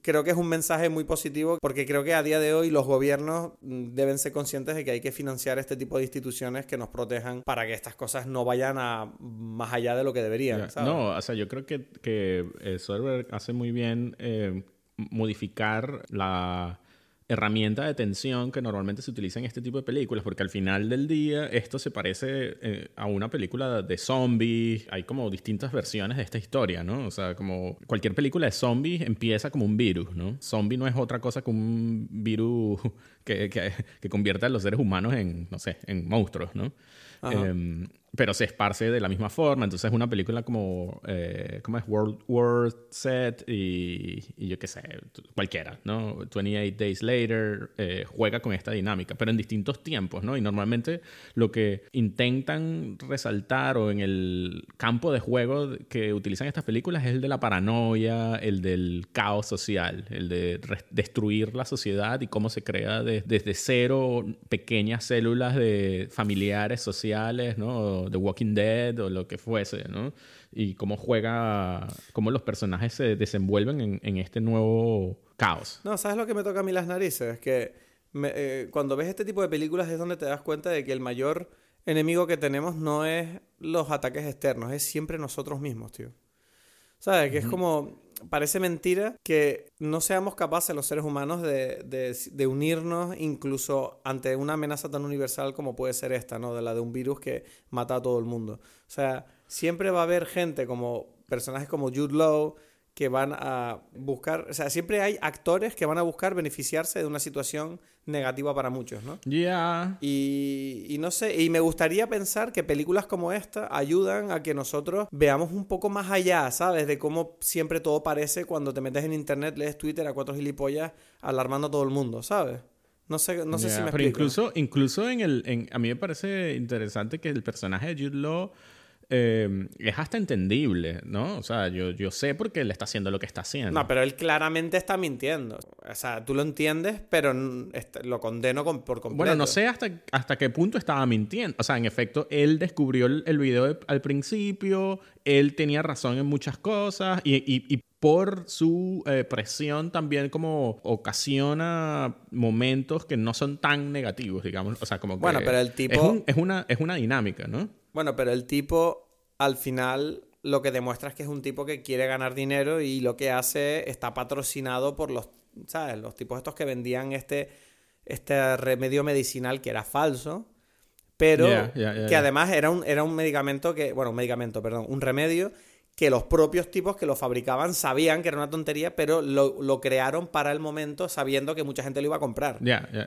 creo que es un mensaje muy positivo porque creo que a día de hoy los gobiernos mm, deben ser conscientes de que hay que financiar este tipo de instituciones que nos protejan para que estas cosas no vayan a más allá de lo que deberían. No, o sea, yo creo que, que el server hace muy bien eh, modificar la herramienta de tensión que normalmente se utiliza en este tipo de películas, porque al final del día esto se parece eh, a una película de zombies, hay como distintas versiones de esta historia, ¿no? O sea, como cualquier película de zombies empieza como un virus, ¿no? Zombie no es otra cosa que un virus que, que, que convierte a los seres humanos en, no sé, en monstruos, ¿no? Em, pero se esparce de la misma forma. Entonces es una película como, eh, ¿cómo es? World War Set y, y, yo qué sé, cualquiera, ¿no? 28 Days Later eh, juega con esta dinámica, pero en distintos tiempos, ¿no? Y normalmente lo que intentan resaltar o en el campo de juego que utilizan estas películas es el de la paranoia, el del caos social, el de destruir la sociedad y cómo se crea desde cero pequeñas células de familiares sociales, ¿no? The Walking Dead o lo que fuese, ¿no? Y cómo juega, cómo los personajes se desenvuelven en, este nuevo caos. No, ¿sabes lo que me toca a mí las narices? Que eh, cuando ves este tipo de películas es donde te das cuenta de que el mayor enemigo que tenemos no es los ataques externos, es siempre nosotros mismos, tío. ¿Sabes? Que es como parece mentira que no seamos capaces los seres humanos de, de, unirnos incluso ante una amenaza tan universal como puede ser esta, ¿no? De la de un virus que mata a todo el mundo. O sea, siempre va a haber gente como personajes como Jude Law que van a buscar, o sea, siempre hay actores que van a buscar beneficiarse de una situación negativa para muchos, ¿no? Ya. Y, y, no sé, y me gustaría pensar que películas como esta ayudan a que nosotros veamos un poco más allá, ¿sabes? De cómo siempre todo parece cuando te metes en internet, lees Twitter a cuatro gilipollas alarmando a todo el mundo, ¿sabes? No sé, no sé si me Pero explico. incluso, incluso en el... En, a mí me parece interesante que el personaje de Jude Law eh, es hasta entendible, ¿no? O sea, yo, yo sé por qué él está haciendo lo que está haciendo. No, pero él claramente está mintiendo. O sea, tú lo entiendes, pero lo condeno con, por completo. Bueno, no sé hasta, hasta qué punto estaba mintiendo. O sea, en efecto, él descubrió el, el video de, al principio, él tenía razón en muchas cosas y, y, y por su eh, presión también como ocasiona momentos que no son tan negativos, digamos. O sea, como que bueno, pero el tipo... Es, un, es, una, es una dinámica, ¿no? Bueno, pero el tipo al final lo que demuestra es que es un tipo que quiere ganar dinero y lo que hace está patrocinado por los, ¿sabes? Los tipos estos que vendían este, este remedio medicinal que era falso, pero Yeah, yeah, yeah, que además era un, era un medicamento que, bueno, un medicamento, perdón, un remedio que los propios tipos que lo fabricaban sabían que era una tontería, pero lo, lo crearon para el momento sabiendo que mucha gente lo iba a comprar.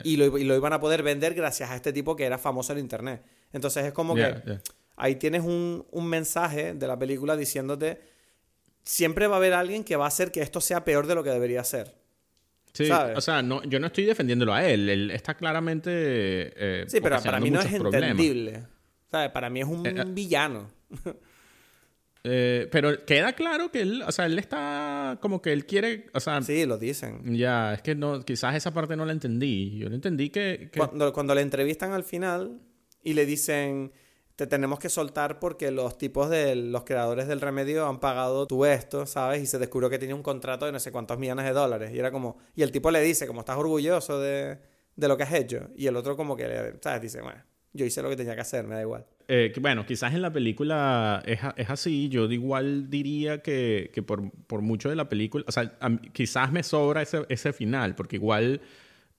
Y, lo, y lo iban a poder vender gracias a este tipo que era famoso en internet. Entonces es como que. Ahí tienes un, un mensaje de la película diciéndote, siempre va a haber alguien que va a hacer que esto sea peor de lo que debería ser. Sí, ¿sabes? o sea, no, yo no estoy defendiéndolo a él. Él está claramente. eh, Sí, pero para mí no es problemas. entendible. ¿Sabes? Para mí es un Eh, eh. villano. Eh, pero queda claro que él, o sea, él está como que él quiere, o sea, Sí, lo dicen. ya, es que no, quizás esa parte no la entendí. Yo no entendí que, que- Cuando, cuando le entrevistan al final y le dicen, te tenemos que soltar porque los tipos de los creadores del remedio han pagado tú esto, ¿sabes? Y se descubrió que tenía un contrato de no sé cuántos millones de dólares. Y era como, y el tipo le dice, como estás orgulloso de, de lo que has hecho. Y el otro como que, ¿sabes? Dice, bueno, yo hice lo que tenía que hacer, me da igual. eh, bueno, quizás en la película es, es así. Yo igual diría que, que por, por mucho de la película, o sea, quizás me sobra ese, ese final, porque igual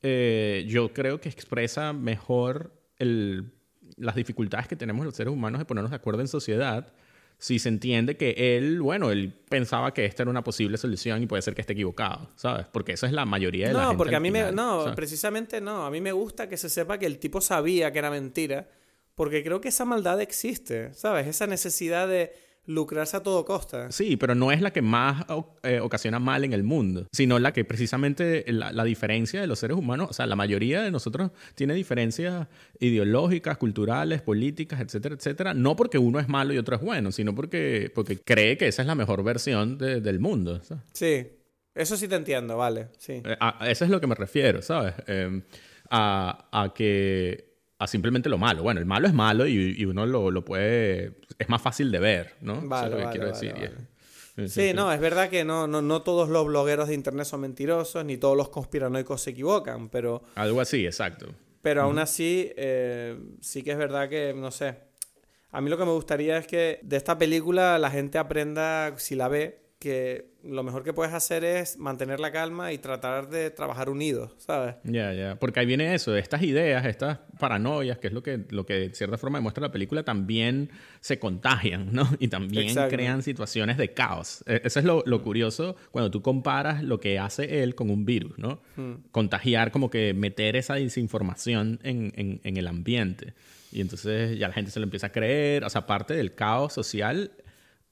eh, yo creo que expresa mejor el, las dificultades que tenemos los seres humanos de ponernos de acuerdo en sociedad. Si se entiende que él, bueno, él pensaba que esta era una posible solución y puede ser que esté equivocado, ¿sabes? Porque esa es la mayoría de la No, gente porque al a mí me... final, No, ¿sabes? precisamente no. A mí me gusta que se sepa que el tipo sabía que era mentira. Porque creo que esa maldad existe, ¿sabes? Esa necesidad de lucrarse a todo costa. Sí, pero no es la que más eh, ocasiona mal en el mundo, sino la que precisamente la, la diferencia de los seres humanos, o sea, la mayoría de nosotros tiene diferencias ideológicas, culturales, políticas, etcétera, etcétera, no porque uno es malo y otro es bueno, sino porque, porque cree que esa es la mejor versión de- del mundo. ¿sabes? Sí. Eso sí te entiendo, vale. Sí. Eh, A, a eso es lo que me refiero, ¿sabes? Eh, a, a que a simplemente lo malo. Bueno, el malo es malo y, y uno lo, lo puede... Es más fácil de ver, ¿no? Eso Vale, es lo que vale, quiero vale, decir. es- sí. no, es verdad que no, no, no todos los blogueros de internet son mentirosos, ni todos los conspiranoicos se equivocan, pero, Algo así, exacto. pero aún así eh, sí que es verdad que, no sé, a mí lo que me gustaría es que de esta película la gente aprenda, si la ve, que lo mejor que puedes hacer es mantener la calma y tratar de trabajar unidos, ¿sabes? Ya, ya. Porque ahí viene eso, estas ideas, estas paranoias, que es lo que, lo que de cierta forma demuestra la película, también se contagian, ¿no? Y también Exacto. crean situaciones de caos. Eh, Eso es lo, lo curioso cuando tú comparas lo que hace él con un virus, ¿no? Contagiar, como que meter esa desinformación en, en, en el ambiente. Y entonces ya la gente se lo empieza a creer. O sea, parte del caos social,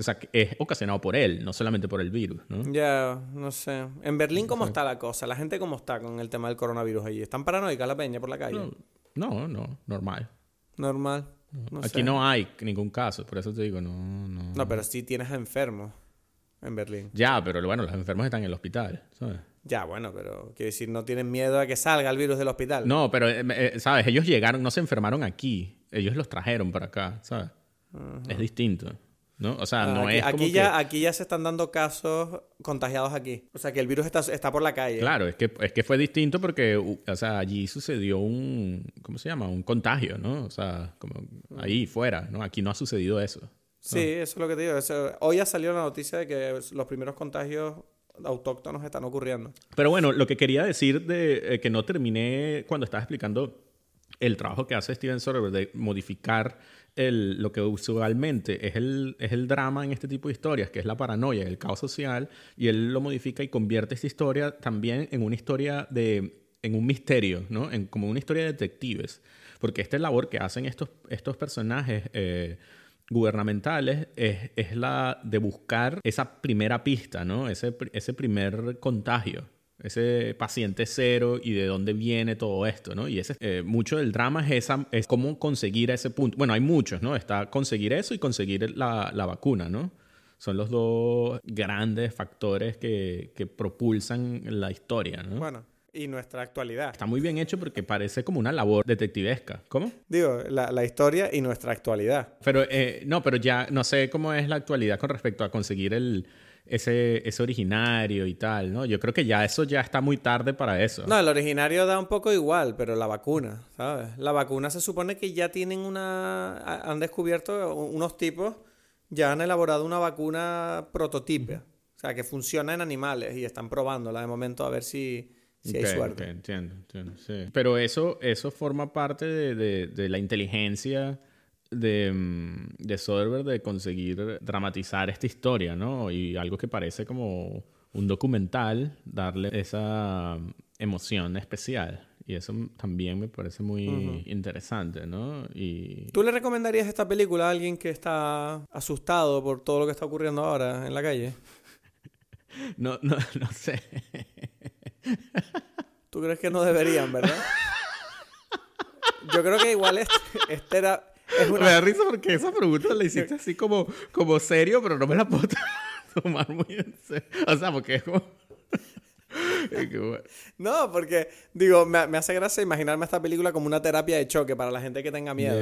o sea, que es ocasionado por él, no solamente por el virus, ¿no? Ya, no sé. En Berlín, ¿cómo está la cosa? La gente, ¿cómo está con el tema del coronavirus allí? ¿Están paranoicas la peña por la calle? No, no, normal. Normal. No Aquí sé. no hay ningún caso, por eso te digo, no, no. No, pero sí tienes enfermos en Berlín. Ya, pero bueno, los enfermos están en el hospital, ¿sabes? Ya, bueno, pero quiero decir, no tienen miedo a que salga el virus del hospital. No, pero, eh, eh, ¿sabes? Ellos llegaron, no se enfermaron aquí, ellos los trajeron para acá, ¿sabes? Es distinto, ¿no? O sea, no aquí, es como aquí que- ya, aquí ya se están dando casos contagiados aquí. O sea, que el virus está, está por la calle. Claro, es que, es que fue distinto porque, o sea, allí sucedió un, ¿cómo se llama? Un contagio, ¿no? O sea, como ahí fuera, ¿no? Aquí no ha sucedido eso. Sí, eso es lo que te digo. Eso- hoy ha salido la noticia de que los primeros contagios autóctonos están ocurriendo. Pero bueno, lo que quería decir de eh, que no terminé cuando estaba explicando el trabajo que hace Steven Soderbergh de modificar el, lo que usualmente es el, es el drama en este tipo de historias, que es la paranoia, el caos social, y él lo modifica y convierte esta historia también en una historia de en un misterio, ¿no? En, como una historia de detectives. Porque esta labor que hacen estos, estos personajes eh, gubernamentales es, es la de buscar esa primera pista, ¿no? Ese, ese primer contagio, ese paciente cero y de dónde viene todo esto, ¿no? Y ese, eh, mucho del drama es, esa, es cómo conseguir ese punto. Bueno, hay muchos, ¿no? Está conseguir eso y conseguir la, la vacuna, ¿no? Son los dos grandes factores que, que propulsan la historia, ¿no? Bueno, y nuestra actualidad. Está muy bien hecho porque parece como una labor detectivesca. ¿Cómo? Digo, la, la historia y nuestra actualidad. Pero eh, no, pero ya no sé cómo es la actualidad con respecto a conseguir el, ese, ese originario y tal, ¿no? Yo creo que ya eso ya está muy tarde para eso. No, el originario da un poco igual, pero la vacuna, ¿sabes? La vacuna se supone que ya tienen una... ha- Han descubierto unos tipos, ya han elaborado una vacuna prototipo. O sea, que funciona en animales y están probándola de momento a ver si, si hay suerte. entiendo, entiendo, sí. Pero eso, eso forma parte de, de- de la inteligencia de, mm, de Soderbergh de conseguir dramatizar esta historia, ¿no? Y algo que parece como un documental, darle esa emoción especial. Y eso también me parece muy interesante, ¿no? Y ¿Tú le recomendarías esta película a alguien que está asustado por todo lo que está ocurriendo ahora en la calle? no, no, no sé. ¿Tú crees que no deberían, verdad? Yo creo que igual este, este era... Es Me da risa porque esa pregunta la hiciste así como, como serio, pero no me la puedo tomar muy en serio. O sea, porque es como... No, porque, digo, me, me hace gracia imaginarme esta película como una terapia de choque para la gente que tenga miedo.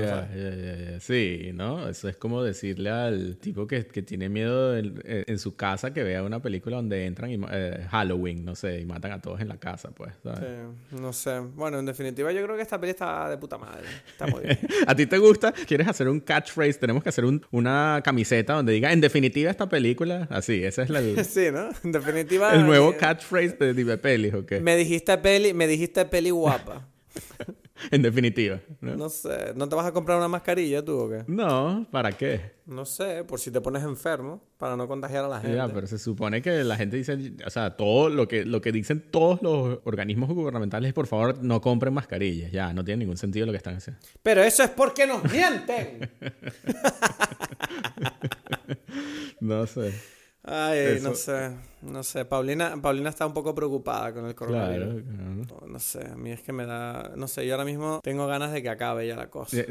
Sí, ¿no? Eso es como decirle al tipo que, que tiene miedo en, en su casa que vea una película donde entran y eh, Halloween, no sé, y matan a todos en la casa, pues. ¿sabes? Sí, no sé. Bueno, en definitiva, yo creo que esta peli está de puta madre. Está muy bien. ¿A ti te gusta? ¿Quieres hacer un catchphrase? Tenemos que hacer un- una camiseta donde diga, en definitiva, esta película. Así, ese es la- sí, ¿no? En definitiva. el nuevo eh, catchphrase de Dive Pelis, ¿o qué? Me dijiste peli, me dijiste peli guapa. En definitiva. ¿no? No sé. ¿No te vas a comprar una mascarilla tú o qué? No, ¿para qué? No sé, por si te pones enfermo, para no contagiar a la gente. Ya, pero se supone que la gente dice, o sea, todo lo que, lo que dicen todos los organismos gubernamentales es, por favor, no compren mascarillas. Ya, no tiene ningún sentido lo que están haciendo. Pero eso es porque nos mienten. No sé. Ay, no sé, no sé. Paulina, Paulina está un poco preocupada con el coronavirus. Claro, claro. No, no sé, a mí es que me da... No sé, yo ahora mismo tengo ganas de que acabe ya la cosa.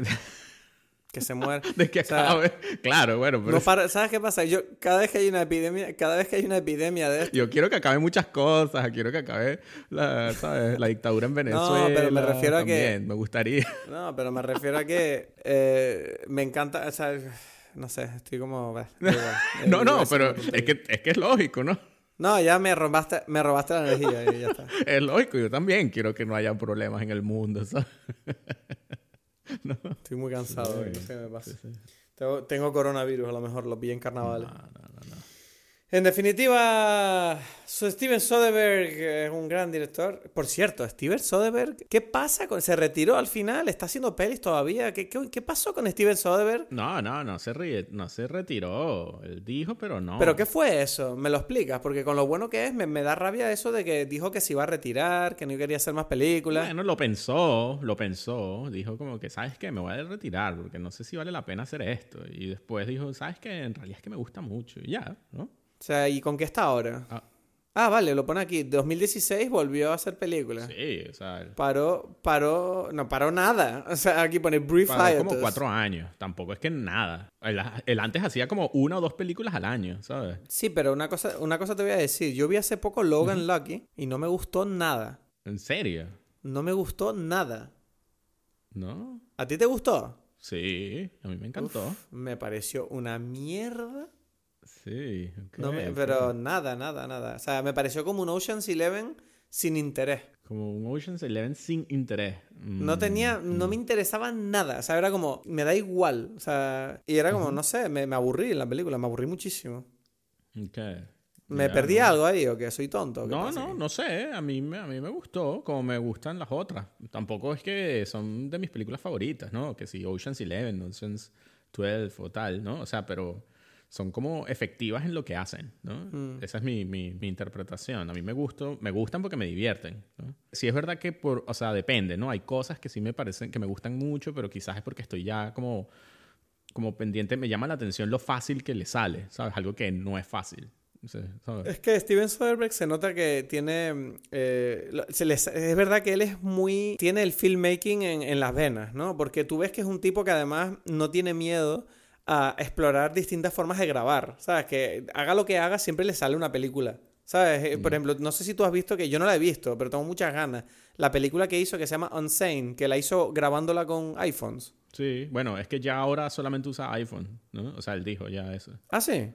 Que se muera. De que O sea, acabe. Claro, bueno, pero no para- ¿Sabes qué pasa? Yo, cada vez que hay una epidemia, cada vez que hay una epidemia de esto... yo quiero que acabe muchas cosas. Quiero que acabe la, ¿sabes? la dictadura en Venezuela. pero me refiero a que- Me gustaría. No, pero me refiero a que eh, me encanta, o sea, no sé, estoy como... igual. Eh, No, no, pero es que, es que es lógico, ¿no? No, ya me robaste, me robaste la energía y ya está. Es lógico. Yo también quiero que no haya problemas en el mundo, ¿sabes? Estoy muy cansado, no sé qué me pasa. Tengo, tengo coronavirus, a lo mejor lo vi en carnaval. No, no, no, no. En definitiva, Steven Soderbergh es un gran director. Por cierto, Steven Soderbergh, ¿qué pasa con... ¿Se retiró al final? ¿Está haciendo pelis todavía? ¿Qué, qué, qué pasó con Steven Soderbergh? No, no, no se, ríe, no se retiró. Él dijo, pero no. ¿Pero qué fue eso? ¿Me lo explicas? Porque con lo bueno que es, me, me da rabia eso de que dijo que se iba a retirar, que no quería hacer más películas. Bueno, lo pensó, lo pensó. Dijo como que, ¿sabes qué? Me voy a retirar porque no sé si vale la pena hacer esto. Y después dijo, ¿sabes qué? En realidad es que me gusta mucho. Y ya, ¿no? O sea, ¿y con qué está ahora? Ah, Ah, vale, lo pone aquí. 2016 volvió a hacer películas. sí, o sea, Paró, paró, no paró nada. O sea, aquí pone Brief paró como Hiatus. cuatro años. Tampoco es que nada. Él, él antes hacía como una o dos películas al año, ¿sabes? Sí, pero una cosa, una cosa te voy a decir. Yo vi hace poco Logan Lucky y no me gustó nada. ¿En serio? No me gustó nada. ¿No? ¿A ti te gustó? Sí, a mí me encantó. Me pareció una mierda. Sí, ok, No me- ok. pero nada, nada, nada. O sea, me pareció como un Ocean's Eleven sin interés. Como un Ocean's Eleven sin interés. No Mm, tenía, no me interesaba nada. O sea, era como, me da igual. O sea, y era como, no sé, me, me aburrí en la película, me aburrí muchísimo. ok. ¿Me Ya, perdí no. algo ahí o que soy tonto? No, no, no sé. A mí, a mí me gustó como me gustan las otras. Tampoco es que son de mis películas favoritas, ¿no? Que si Ocean's Eleven, Ocean's 12 o tal, ¿no? O sea, pero son como efectivas en lo que hacen, ¿no? Mm. Esa es mi, mi, mi interpretación. A mí me, gustó, me gustan porque me divierten, ¿no? Sí es verdad que, por, o sea, depende, ¿no? Hay cosas que sí me parecen, que me gustan mucho, pero quizás es porque estoy ya como, como pendiente. Me llama la atención lo fácil que le sale, ¿sabes? Algo que no es fácil. ¿sabes? Es que Steven Soderbergh se nota que tiene. eh, se les- es verdad que él es muy. Tiene el filmmaking en, en las venas, ¿no? Porque tú ves que es un tipo que además no tiene miedo a explorar distintas formas de grabar. ¿Sabes? Que haga lo que haga, siempre le sale una película. ¿Sabes? Eh, Por ejemplo, no sé si tú has visto que yo no la he visto, pero tengo muchas ganas. La película que hizo que se llama Unsane, que la hizo grabándola con iPhones. Sí, bueno, es que ya ahora solamente usa iPhone, ¿no? O sea, él dijo ya eso. Ah, sí.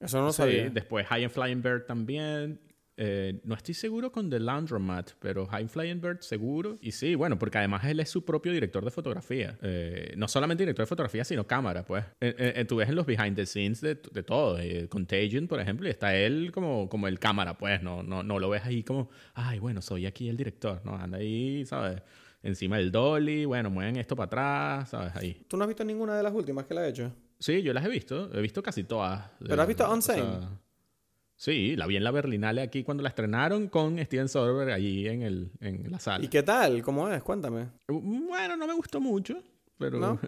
Eso no lo Sí, sabía. después High and Flying Bird también. Eh, no estoy seguro con The Laundromat, pero Flying Bird seguro. Y sí, bueno, porque además él es su propio director de fotografía. Eh, no solamente director de fotografía, sino cámara, pues. Eh, eh, eh, tú ves en los behind the scenes de, de todo. eh, Contagion, por ejemplo, y está él como, como el cámara, pues. No, no, no lo ves ahí como, ay, bueno, soy aquí el director. No, anda ahí, ¿sabes? Encima del dolly, bueno, mueven esto para atrás, ¿sabes? Ahí. ¿Tú no has visto ninguna de las últimas que la ha hecho? Sí, yo las he visto. He visto casi todas. ¿Pero has visto Eh, o Unsane? sea, sí, la vi en la Berlinale aquí cuando la estrenaron con Steven Soderbergh allí en, el, en la sala. ¿Y qué tal? ¿Cómo es? Cuéntame. Bueno, no me gustó mucho, pero... ¿No?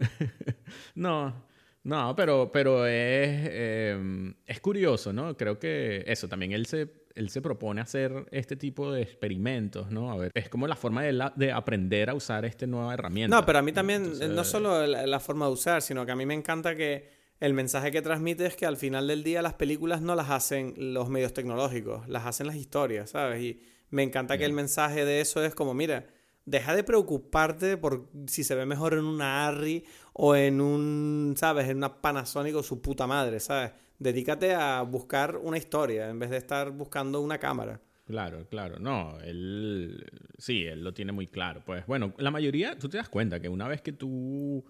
no, no, pero, pero es, eh, es curioso, ¿no? Creo que eso, también él se, él se propone hacer este tipo de experimentos, ¿no? A ver, es como la forma de, la- de aprender a usar esta nueva herramienta. No, pero a mí también, Entonces- no solo la, la forma de usar, sino que a mí me encanta que el mensaje que transmite es que al final del día las películas no las hacen los medios tecnológicos, las hacen las historias, ¿sabes? Y me encanta que el mensaje de eso es como, mira, deja de preocuparte por si se ve mejor en una Arri o en un, ¿sabes? En una Panasonic o su puta madre, ¿sabes? Dedícate a buscar una historia en vez de estar buscando una cámara. Claro, claro. No, él sí, él lo tiene muy claro. Pues bueno, la mayoría, tú te das cuenta que una vez que tú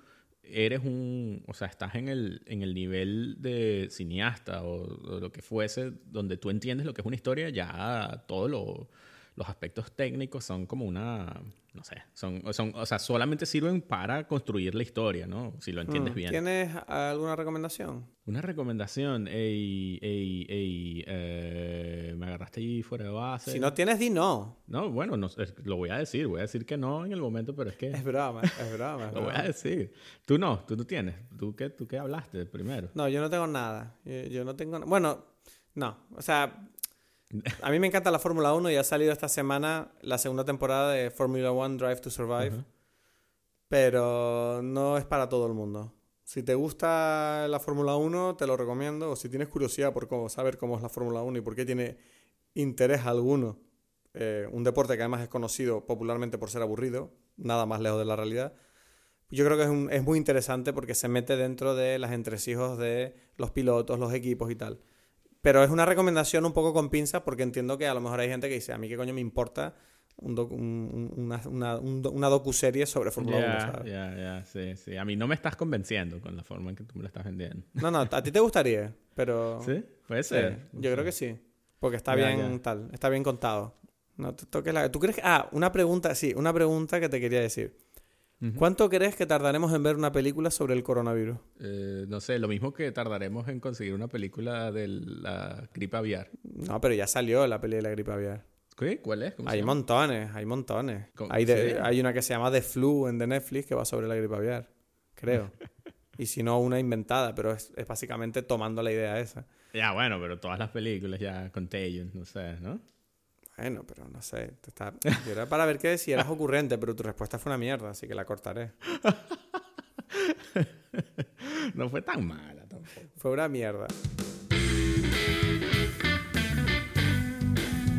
eres un, o sea, estás en el, en el nivel de cineasta o, lo que fuese, donde tú entiendes lo que es una historia, ya todos lo- los aspectos técnicos son como una, no sé, son, son, o sea, solamente sirven para construir la historia, ¿no? Si lo entiendes Mm, bien. ¿Tienes alguna recomendación? Una recomendación, ey, ey, ey, eh, me agarraste ahí fuera de base. Si no tienes, di no. No, bueno, no, es- lo voy a decir. Voy a decir que no en el momento, pero es que Es broma, es broma. lo voy a decir. Tú no, tú no tienes. ¿Tú qué, tú qué hablaste primero? No, yo no tengo nada. Yo, yo no tengo... Bueno, no. O sea, a mí me encanta la Fórmula 1 y ha salido esta semana la segunda temporada de Formula 1 Drive to Survive. Pero no es para todo el mundo. Si te gusta la Fórmula 1, te lo recomiendo. O si tienes curiosidad por cómo, saber cómo es la Fórmula 1 y por qué tiene interés alguno. eh, un deporte que además es conocido popularmente por ser aburrido, nada más lejos de la realidad. Yo creo que es, un- es muy interesante porque se mete dentro de las entresijos de los pilotos, los equipos y tal. Pero es una recomendación un poco con pinzas porque entiendo que a lo mejor hay gente que dice, a mí qué coño me importa un docu- un- un- una, una, un do- una docuserie sobre Fórmula 1, Ya, ¿sabes? ya, ya, sí, sí. A mí no me estás convenciendo con la forma en que tú me lo estás vendiendo. No, no, a ti te gustaría, pero... ¿Sí? Puede Sí, ser. yo creo que sí. Porque está bien tal, está bien contado. No te toques la... ¿Tú crees que... Ah, una pregunta, sí, una pregunta que te quería decir. ¿Cuánto crees que tardaremos en ver una película sobre el coronavirus? Eh, no sé, lo mismo que tardaremos en conseguir una película de la gripe aviar. No, pero ya salió la peli de la gripe aviar. ¿Qué? ¿Cuál es? ¿Cómo se Hay llama? montones, hay montones. Hay, de- ¿Sí? hay una que se llama The Flu en The Netflix que va sobre la gripe aviar, creo. y si no, una inventada, pero es, es básicamente tomando la idea esa. Ya, bueno, pero todas las películas ya, Contagion, no sé, ¿no? Bueno, pero no sé. te está- Yo era para ver si eras ocurrente, pero tu respuesta fue una mierda, así que la cortaré. No fue tan mala tampoco. Fue una mierda.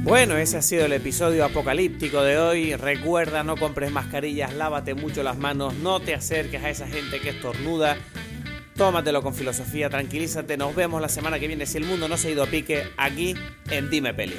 Bueno, ese ha sido el episodio apocalíptico de hoy. Recuerda, no compres mascarillas, lávate mucho las manos, no te acerques a esa gente que estornuda. Tómatelo con filosofía, tranquilízate. Nos vemos la semana que viene si el mundo no se ha ido a pique aquí en Dime Peli.